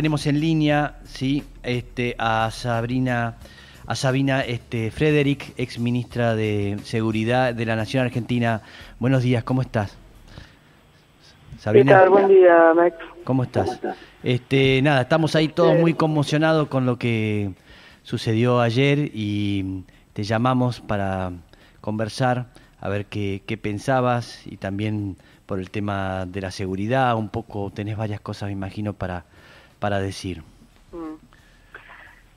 Tenemos en línea, sí, este, a Sabrina, a Sabina este, Frederick, ex ministra de Seguridad de la Nación Argentina. Buenos días, ¿cómo estás? Sabrina. ¿Qué tal? Buen día, Max. ¿Cómo estás? Este, nada, estamos ahí todos muy conmocionados con lo que sucedió ayer y te llamamos para conversar, a ver qué, qué pensabas y también por el tema de la seguridad, un poco tenés varias cosas, me imagino, para para decir.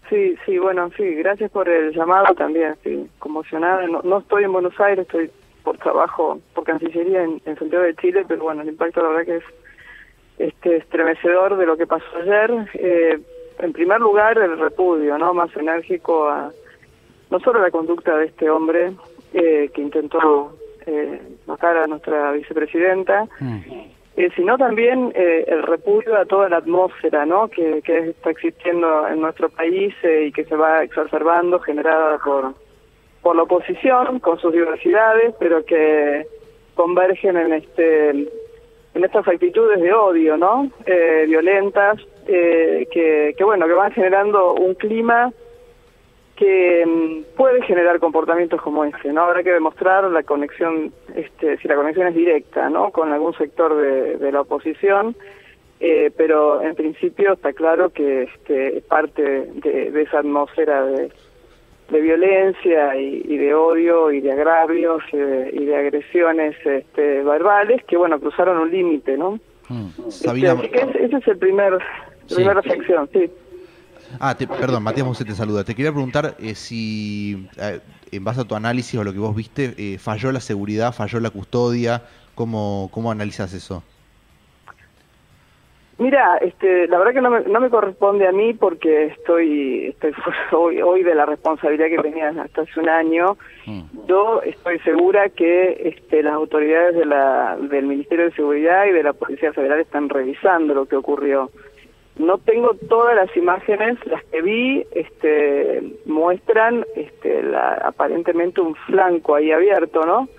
Sí, sí, bueno, sí, gracias por el llamado también, estoy conmocionada. No, no estoy en Buenos Aires, estoy por trabajo, por Cancillería en, Santiago de Chile, pero bueno, el impacto la verdad que es este estremecedor de lo que pasó ayer. Eh, en primer lugar, el repudio, ¿no? Más enérgico a no solo la conducta de este hombre eh, que intentó eh, matar a nuestra vicepresidenta, mm. Eh, sino también eh, el repudio a toda la atmósfera ¿no? que, que está existiendo en nuestro país eh, y que se va exacerbando, generada por, por la oposición, con sus diversidades, pero que convergen en este en estas actitudes de odio, ¿no? violentas, que, que bueno, que van generando un clima que mm, puede generar comportamientos como este, ¿no? Habrá que demostrar la conexión, este, si la conexión es directa, ¿no? Con algún sector de, la oposición, eh, pero en principio está claro que este, parte de, esa atmósfera de, violencia y, de odio y de agravios y de, agresiones este, verbales que, bueno, cruzaron un límite, ¿no? Mm. Este, ese es el primer, la primera reflexión, sí. Ah, perdón, Matías Mosé te saluda. Te quería preguntar eh, si, eh, en base a tu análisis o lo que vos viste, eh, falló la seguridad, falló la custodia. ¿Cómo, cómo analizas eso? Mira, este, la verdad que no me, no me corresponde a mí porque estoy, estoy hoy, hoy de la responsabilidad que tenía hasta hace un año. Mm. Yo estoy segura que este, las autoridades de la, del Ministerio de Seguridad y de la Policía Federal están revisando lo que ocurrió. No tengo todas las imágenes, las que vi este, muestran este, la, aparentemente un flanco ahí abierto, ¿no?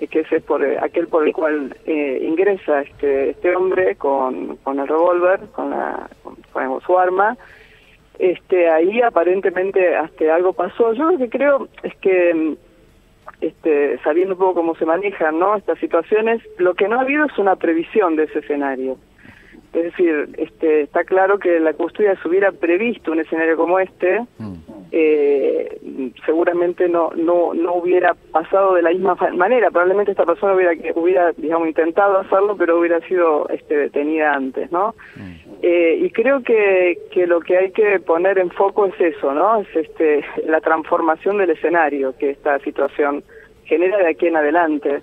Eh, que ese es por, eh, aquel por el cual eh, ingresa este, este hombre con, con el revólver, con, la, con, su arma. Este, ahí aparentemente hasta algo pasó. Yo lo que creo es que este, sabiendo un poco cómo se manejan ¿no? estas situaciones, lo que no ha habido es una previsión de ese escenario. Es decir, este, está claro que la custodia se hubiera previsto un escenario como este, mm. eh, seguramente no, no, no hubiera pasado de la misma manera. Probablemente esta persona hubiera, hubiera digamos, intentado hacerlo, pero hubiera sido este, detenida antes, ¿no? Mm. Eh, y creo que, que lo que hay que poner en foco es eso, ¿no? Es este, la transformación del escenario que esta situación genera de aquí en adelante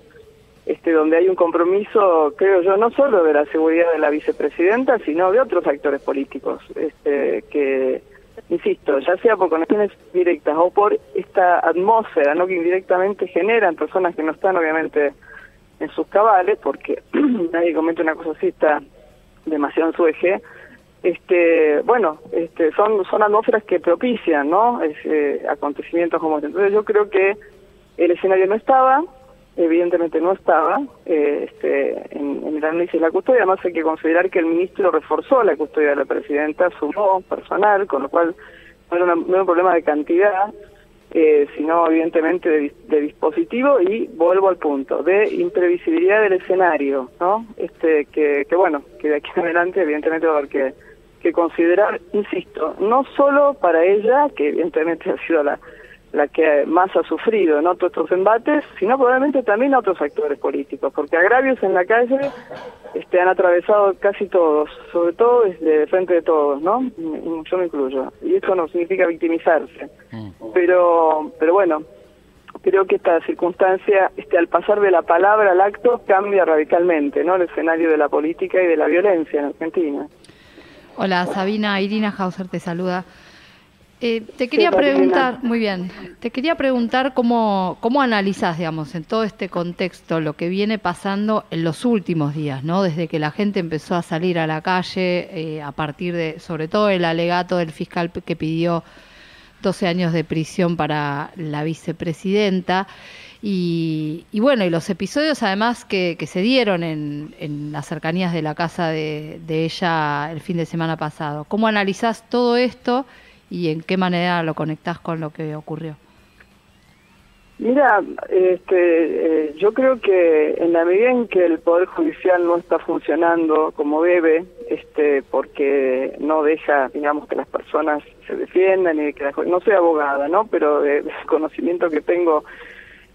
este, donde hay un compromiso, creo yo, no solo de la seguridad de la vicepresidenta, sino de otros actores políticos, este, que, insisto, ya sea por conexiones directas o por esta atmósfera, ¿no? que indirectamente generan personas que no están obviamente en sus cabales, porque nadie comete una cosa así, está demasiado en su eje, este, bueno, este, son, son atmósferas que propician, ¿no? Eh, acontecimientos como este. Entonces yo creo que el escenario no estaba, evidentemente no estaba eh, este, en, el análisis de la custodia. Además hay que considerar que el ministro reforzó la custodia de la presidenta, sumó personal, con lo cual no era, un problema de cantidad, eh, sino evidentemente de, dispositivo y vuelvo al punto, de imprevisibilidad del escenario, ¿no? Este, que, que bueno, que de aquí en adelante evidentemente va a haber que, que considerar, insisto, no solo para ella, que evidentemente ha sido la la que más ha sufrido ¿no? todos estos embates, sino probablemente también a otros actores políticos, porque agravios en la calle este, han atravesado casi todos, sobre todo desde frente de todos, ¿no? Yo me incluyo. Y eso no significa victimizarse. Mm. Pero, pero bueno, creo que esta circunstancia, este, al pasar de la palabra al acto, cambia radicalmente, ¿no? El escenario de la política y de la violencia en Argentina. Hola, Sabina, Irina Hauser te saluda. Eh, te quería preguntar, muy bien, te quería preguntar cómo, cómo analizás, digamos, en todo este contexto lo que viene pasando en los últimos días, ¿no? Desde que la gente empezó a salir a la calle, eh, a partir de, sobre todo, el alegato del fiscal que pidió 12 años de prisión para la vicepresidenta. Y, bueno, y los episodios además que, se dieron en, en, las cercanías de la casa de, ella el fin de semana pasado. ¿Cómo analizás todo esto y en qué manera lo conectás con lo que ocurrió? Mira, este, eh, yo creo que en la medida en que el Poder Judicial no está funcionando como debe, este, porque no deja, digamos, que las personas se defiendan y que no soy abogada, ¿no? Pero del conocimiento que tengo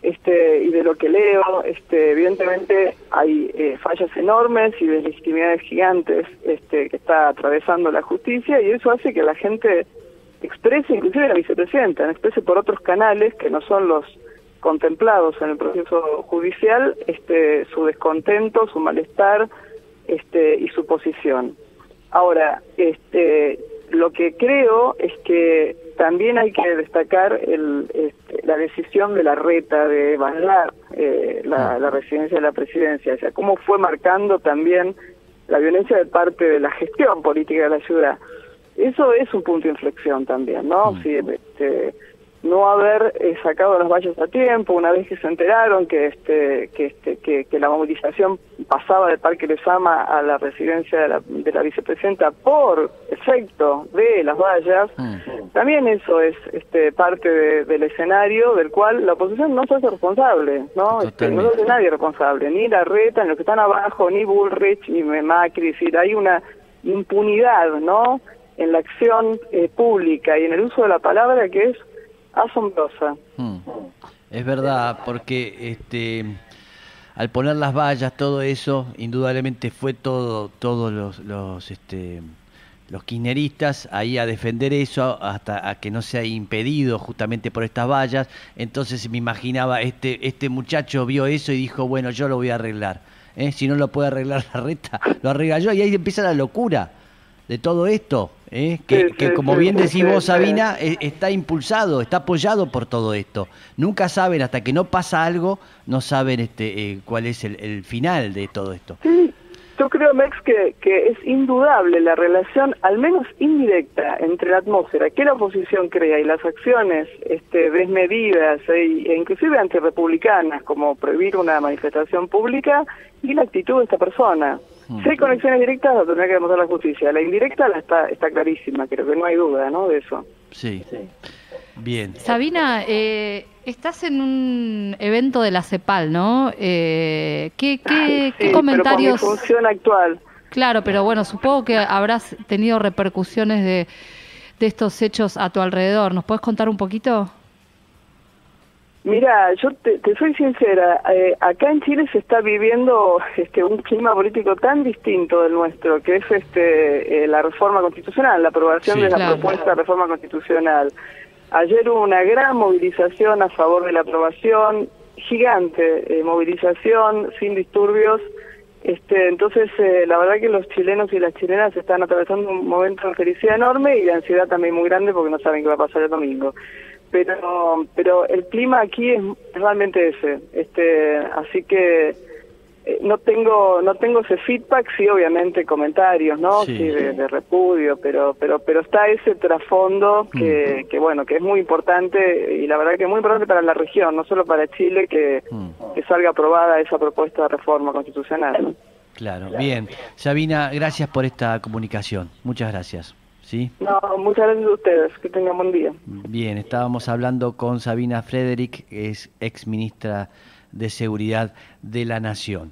este, y de lo que leo, este, evidentemente hay eh, fallas enormes y de legitimidades gigantes este, que está atravesando la justicia y eso hace que la gente exprese, inclusive la vicepresidenta, exprese por otros canales que no son los contemplados en el proceso judicial este, su descontento, su malestar este, y su posición. Ahora, este, lo que creo es que también hay que destacar el, este, la decisión de la reta de evaluar eh, la, la, residencia de la presidencia, o sea, cómo fue marcando también la violencia de parte de la gestión política de la ciudad. Eso es un punto de inflexión también, ¿no? Mm. este, no haber eh, sacado las vallas a tiempo, una vez que se enteraron que este que este que, la movilización pasaba del Parque Lesama a la residencia de la, de la vicepresidenta por efecto de las vallas, mm. también eso es este parte del escenario del cual la oposición no se hace responsable, ¿no? Este, no se hace nadie responsable, ni la reta, ni los que están abajo, ni Bullrich, ni Macri, es decir, hay una impunidad, ¿no? En la acción eh, pública y en el uso de la palabra que es asombrosa. Hmm. Es verdad, porque este al poner las vallas, todo eso, indudablemente fue todo, todos los, los este los kirchneristas ahí a defender eso hasta a que no sea impedido justamente por estas vallas. Entonces me imaginaba, este, este muchacho vio eso y dijo, bueno, yo lo voy a arreglar. ¿eh? Si no lo puede arreglar la reta, lo arregla yo y ahí empieza la locura de todo esto. ¿eh? que, como bien decís vos, Sabina, e, está impulsado, está apoyado por todo esto. Nunca saben, hasta que no pasa algo, no saben este, eh, cuál es el, final de todo esto. Sí, yo creo, Mex, que, que es indudable la relación, al menos indirecta, entre la atmósfera que la oposición crea y las acciones este, desmedidas e, e inclusive antirepublicanas, como prohibir una manifestación pública, y la actitud de esta persona. Si hay conexiones directas, lo tendrá que demostrar la justicia. La indirecta la está, está clarísima, creo que no hay duda ¿no? de eso. Sí. Bien. Sabina, eh, estás en un evento de la CEPAL, ¿no? Eh, ¿Qué, qué, ¿qué comentarios? Pero función actual. Claro, pero bueno, supongo que habrás tenido repercusiones de, de estos hechos a tu alrededor. ¿Nos puedes contar un poquito? Mira, yo te, soy sincera, eh, acá en Chile se está viviendo este, un clima político tan distinto del nuestro, que es este, eh, la reforma constitucional, la aprobación de la propuesta de reforma constitucional. Ayer hubo una gran movilización a favor de la aprobación, gigante eh, movilización, sin disturbios. Este, entonces, la verdad que los chilenos y las chilenas están atravesando un momento de felicidad enorme y de ansiedad también muy grande porque no saben qué va a pasar el domingo pero pero el clima aquí es realmente ese este así que eh, no tengo no tengo ese feedback sí obviamente comentarios no sí, de, repudio pero pero pero está ese trasfondo que, mm. que bueno que es muy importante y la verdad que es muy importante para la región no solo para Chile que, mm. que salga aprobada esa propuesta de reforma constitucional. Claro bien. Sabina gracias por esta comunicación. Muchas gracias no, muchas gracias a ustedes. Que tengan buen día. Bien, estábamos hablando con Sabina Frederick, que es ex ministra de Seguridad de la Nación.